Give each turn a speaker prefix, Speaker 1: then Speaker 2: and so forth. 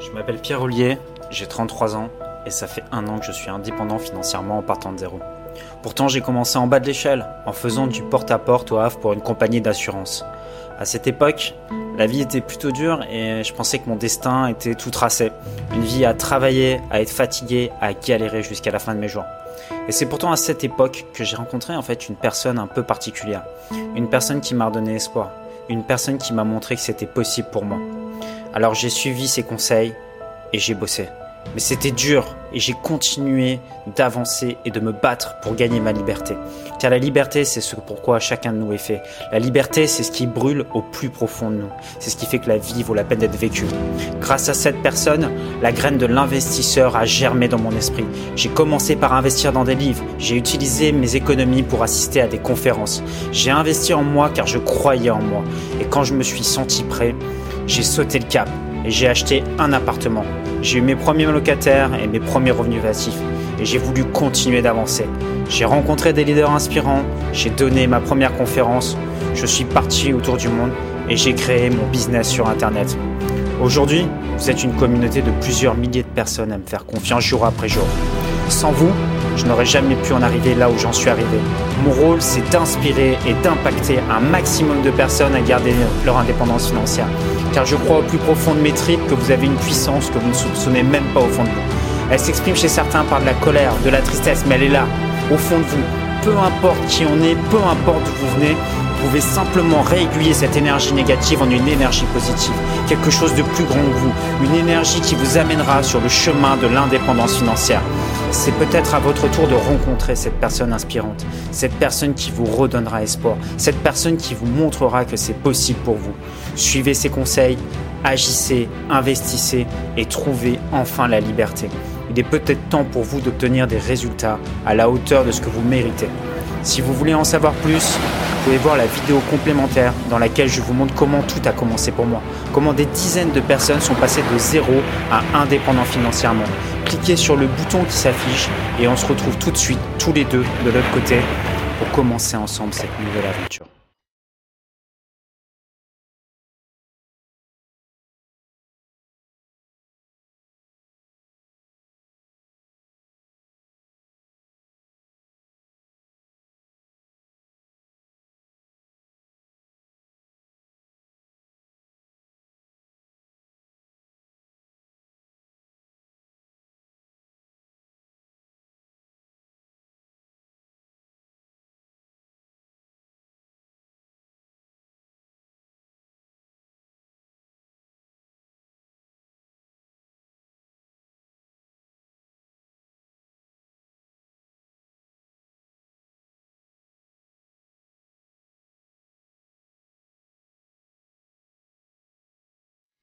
Speaker 1: Je m'appelle Pierre Ollier, j'ai 33 ans et ça fait un an que je suis indépendant financièrement en partant de zéro. Pourtant, j'ai commencé en bas de l'échelle, en faisant du porte-à-porte au Havre pour une compagnie d'assurance. À cette époque, la vie était plutôt dure et je pensais que mon destin était tout tracé. Une vie à travailler, à être fatigué, à galérer jusqu'à la fin de mes jours. Et c'est pourtant à cette époque que j'ai rencontré en fait une personne un peu particulière. Une personne qui m'a redonné espoir. Une personne qui m'a montré que c'était possible pour moi. Alors j'ai suivi ses conseils et j'ai bossé. Mais c'était dur et j'ai continué d'avancer et de me battre pour gagner ma liberté. Car la liberté, c'est ce pourquoi chacun de nous est fait. La liberté, c'est ce qui brûle au plus profond de nous. C'est ce qui fait que la vie vaut la peine d'être vécue. Grâce à cette personne, la graine de l'investisseur a germé dans mon esprit. J'ai commencé par investir dans des livres. J'ai utilisé mes économies pour assister à des conférences. J'ai investi en moi car je croyais en moi. Et quand je me suis senti prêt, j'ai sauté le cap et j'ai acheté un appartement. J'ai eu mes premiers locataires et mes premiers revenus passifs et j'ai voulu continuer d'avancer. J'ai rencontré des leaders inspirants, j'ai donné ma première conférence, je suis parti autour du monde et j'ai créé mon business sur Internet. Aujourd'hui, vous êtes une communauté de plusieurs milliers de personnes à me faire confiance jour après jour. Sans vous, je n'aurais jamais pu en arriver là où j'en suis arrivé. Mon rôle, c'est d'inspirer et d'impacter un maximum de personnes à garder leur indépendance financière. Car je crois au plus profond de mes tripes que vous avez une puissance que vous ne soupçonnez même pas au fond de vous. Elle s'exprime chez certains par de la colère, de la tristesse, mais elle est là, au fond de vous. Peu importe qui on est, peu importe d'où vous venez, vous pouvez simplement réaiguiller cette énergie négative en une énergie positive, quelque chose de plus grand que vous, une énergie qui vous amènera sur le chemin de l'indépendance financière. C'est peut-être à votre tour de rencontrer cette personne inspirante, cette personne qui vous redonnera espoir, cette personne qui vous montrera que c'est possible pour vous. Suivez ses conseils, agissez, investissez et trouvez enfin la liberté. Il est peut-être temps pour vous d'obtenir des résultats à la hauteur de ce que vous méritez. Si vous voulez en savoir plus, vous pouvez voir la vidéo complémentaire dans laquelle je vous montre comment tout a commencé pour moi, comment des dizaines de personnes sont passées de zéro à indépendant financièrement. Cliquez sur le bouton qui s'affiche et on se retrouve tout de suite tous les deux de l'autre côté pour commencer ensemble cette nouvelle aventure.